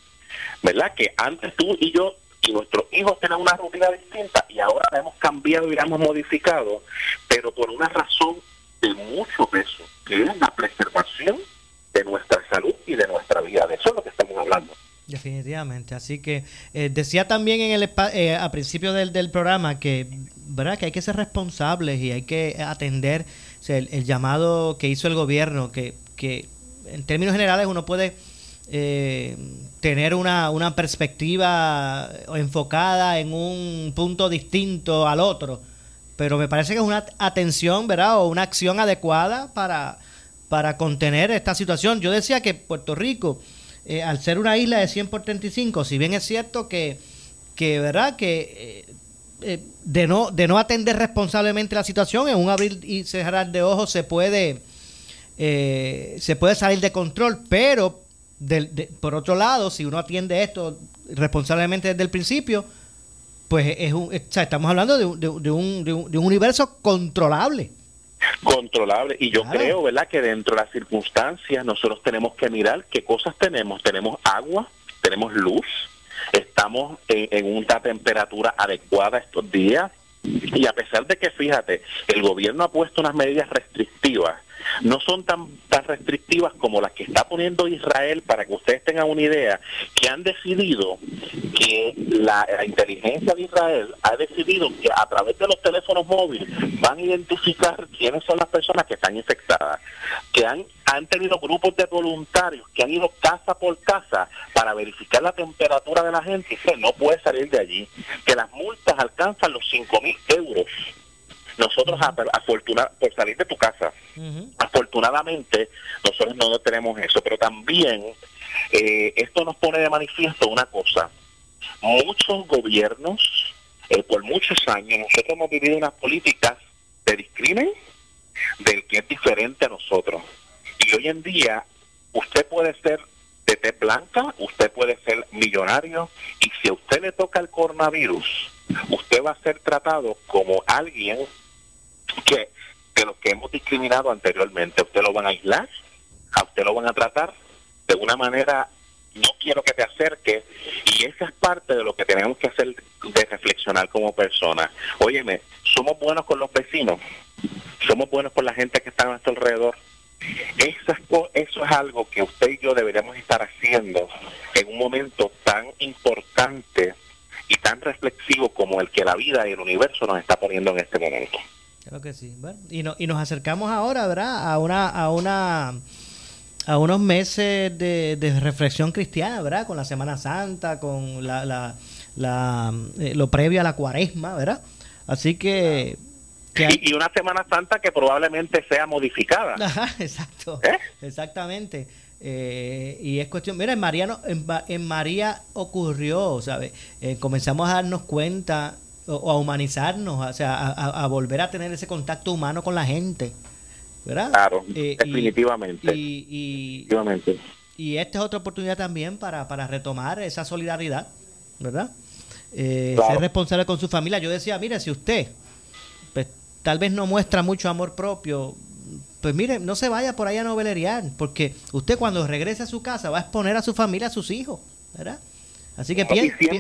¿verdad? Que antes tú y yo y nuestros hijos tenían una rutina distinta y ahora la hemos cambiado y la hemos modificado, pero por una razón de mucho peso, que es la preservación de nuestra salud y de nuestra vida. De eso es lo que estamos hablando. Definitivamente. Así que eh, decía también en el eh, a principio del, del, programa que verdad que hay que ser responsables y hay que atender el, llamado que hizo el gobierno, que, que en términos generales uno puede eh, tener una, una perspectiva enfocada en un punto distinto al otro, pero me parece que es una atención, ¿verdad? O una acción adecuada para, para contener esta situación. Yo decía que Puerto Rico eh, al ser una isla de 100 por 35, si bien es cierto que, que ¿verdad? Que eh, eh, de, no, de no atender responsablemente la situación, en un abrir y cerrar de ojos se puede, se puede salir de control, pero por otro lado, si uno atiende esto responsablemente desde el principio, pues es un, estamos hablando de, un, de, un, de un universo controlable controlable. Y yo creo, ¿verdad?, que dentro de las circunstancias nosotros tenemos que mirar qué cosas tenemos. Tenemos agua, tenemos luz, estamos en, en una temperatura adecuada estos días. Y a pesar de que, fíjate, el gobierno ha puesto unas medidas restrictivas no son tan, tan restrictivas como las que está poniendo Israel, para que ustedes tengan una idea, que han decidido que la, inteligencia de Israel ha decidido que a través de los teléfonos móviles van a identificar quiénes son las personas que están infectadas, que han, han tenido grupos de voluntarios que han ido casa por casa para verificar la temperatura de la gente y que no puede salir de allí, que las multas alcanzan los 5 mil euros nosotros, afortunadamente, por salir de tu casa, afortunadamente, nosotros no tenemos eso, pero también eh, esto nos pone de manifiesto una cosa. Muchos gobiernos, eh, por muchos años, nosotros hemos vivido unas políticas de discrimen del que es diferente a nosotros. Y hoy en día, usted puede ser de té blanca, usted puede ser millonario, y si a usted le toca el coronavirus, usted va a ser tratado como alguien que de los que hemos discriminado anteriormente, usted lo van a aislar, a usted lo van a tratar de una manera, no quiero que te acerques, y esa es parte de lo que tenemos que hacer de reflexionar como personas. Óyeme, somos buenos con los vecinos, somos buenos con la gente que está a nuestro alrededor. Eso eso es algo que usted y yo deberíamos estar haciendo en un momento tan importante y tan reflexivo como el que la vida y el universo nos está poniendo en este momento. Creo que sí. Bueno, y, no, y nos acercamos ahora, ¿verdad? A una, a una, a unos meses de, reflexión cristiana, ¿verdad? Con la Semana Santa, con la, la, la eh, lo previo a la Cuaresma, ¿verdad? Así que, y, una Semana Santa que probablemente sea modificada. Ajá, exacto. ¿Eh? Exactamente. Eh, y es cuestión, mira, en María, en, María ocurrió, ¿sabes? comenzamos a darnos cuenta o, a humanizarnos, o sea, a, volver a tener ese contacto humano con la gente. ¿verdad? Claro, eh, definitivamente. Y, y, esta es otra oportunidad también para, para retomar esa solidaridad, ¿verdad? Eh, ser responsable con su familia. Yo decía, mire, si usted pues, tal vez no muestra mucho amor propio, pues mire, no se vaya por ahí a noveleriar, porque usted cuando regrese a su casa va a exponer a su familia, a sus hijos, ¿verdad? Así que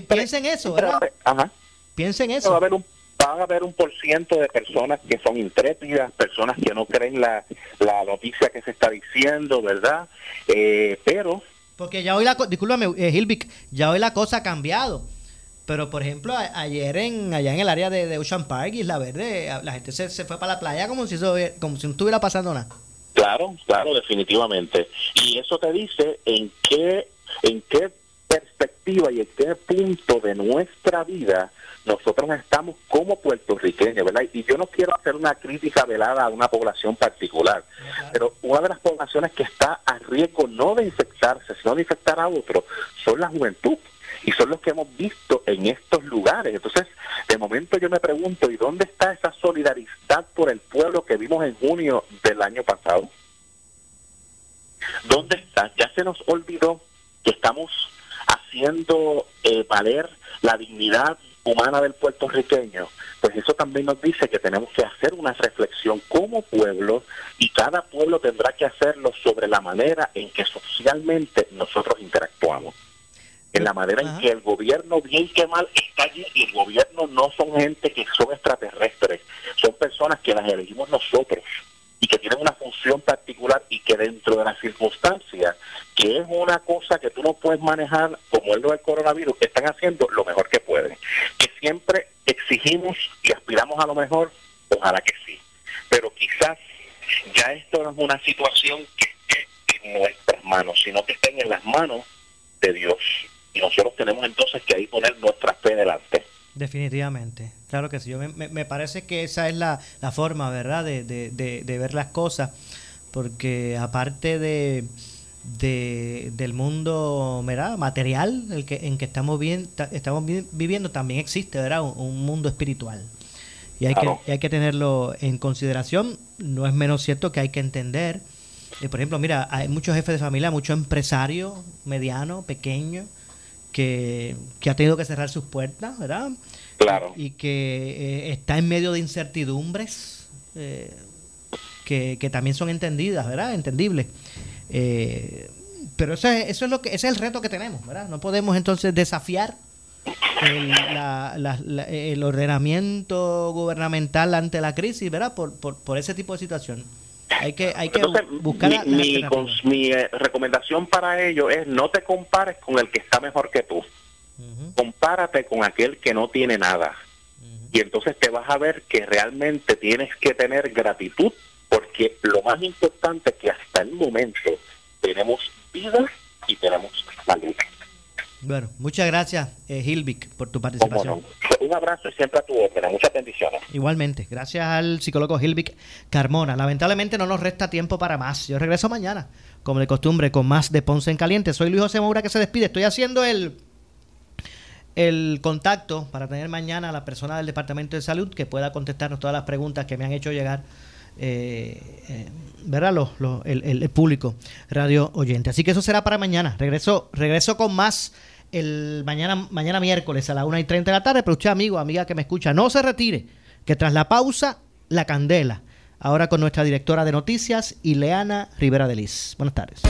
piensen eso, ¿verdad? Ajá. Piensen eso. Va a haber un, va van a haber un por ciento de personas que son intrépidas, personas que no creen la, la noticia que se está diciendo, ¿verdad? Eh, pero... Porque ya hoy la... Discúlpame, eh, Hilvik, ya hoy la cosa ha cambiado. Pero, por ejemplo, ayer en allá en el área de, Ocean Park, Isla Verde, la gente se, se fue para la playa como si, eso, como si no estuviera pasando nada. Claro, claro, definitivamente. Y eso te dice en qué, en qué perspectiva y en qué punto de nuestra vida nosotros estamos como puertorriqueños, ¿verdad? Y yo no quiero hacer una crítica velada a una población particular, pero una de las poblaciones que está a riesgo no de infectarse, sino de infectar a otro, son la juventud y son los que hemos visto en estos lugares. Entonces, de momento yo me pregunto, ¿y dónde está esa solidaridad por el pueblo que vimos en junio del año pasado? ¿Dónde está? Ya se nos olvidó que estamos haciendo eh, valer la dignidad humana del puertorriqueño, pues eso también nos dice que tenemos que hacer una reflexión como pueblo y cada pueblo tendrá que hacerlo sobre la manera en que socialmente nosotros interactuamos. En la manera en que el gobierno, bien que mal, está allí y el gobierno no son gente que son extraterrestres, son personas que las elegimos nosotros y que tienen una función particular y que dentro de las circunstancias, que es una cosa que tú no puedes manejar como es lo del coronavirus, están haciendo lo mejor que pueden. Que siempre exigimos y aspiramos a lo mejor, ojalá que sí. Pero quizás ya esto no es una situación que esté en nuestras manos, sino que estén en las manos de Dios y nosotros tenemos entonces que ahí poner nuestra fe delante. Definitivamente, claro que sí. Yo me, me parece que esa es la, la forma, ¿verdad?, de, de, de, ver las cosas, porque aparte de, del mundo ¿verdad? material el que, en que estamos, bien, estamos viviendo, también existe ¿verdad? Un, mundo espiritual. Y hay, que, hay que tenerlo en consideración. No es menos cierto que hay que entender. Eh, por ejemplo, mira, hay muchos jefes de familia, muchos empresarios, medianos, pequeños, que, ha tenido que cerrar sus puertas, ¿verdad? Claro. Y, que eh, está en medio de incertidumbres eh, que, también son entendidas, ¿verdad? Entendibles. Eh, pero eso es, eso es lo que ese es el reto que tenemos, ¿verdad? No podemos entonces desafiar el, ordenamiento gubernamental ante la crisis, ¿verdad? Por, por, por ese tipo de situación. Hay que, hay que buscar mi, mi, eh, recomendación para ello es no te compares con el que está mejor que tú. Compárate con aquel que no tiene nada. Y entonces te vas a ver que realmente tienes que tener gratitud porque lo más importante es que hasta el momento tenemos vida y tenemos salud. Bueno, muchas gracias, eh, Hilvik, por tu participación. Un abrazo y siempre a tu orden. Muchas bendiciones. Igualmente. Gracias al psicólogo Hilvik Carmona. Lamentablemente no nos resta tiempo para más. Yo regreso mañana, como de costumbre, con más de Ponce en Caliente. Soy Luis José Moura que se despide. Estoy haciendo el, el contacto para tener mañana a la persona del Departamento de Salud que pueda contestarnos todas las preguntas que me han hecho llegar. Eh, eh, verá el, el, público radio oyente. Así que eso será para mañana. Regreso, regreso con más el mañana, mañana miércoles a las 1 y 30 de la tarde. Pero usted, amigo, amiga que me escucha, no se retire, que tras la pausa, la candela. Ahora con nuestra directora de noticias, Ileana Rivera de Liz. Buenas tardes.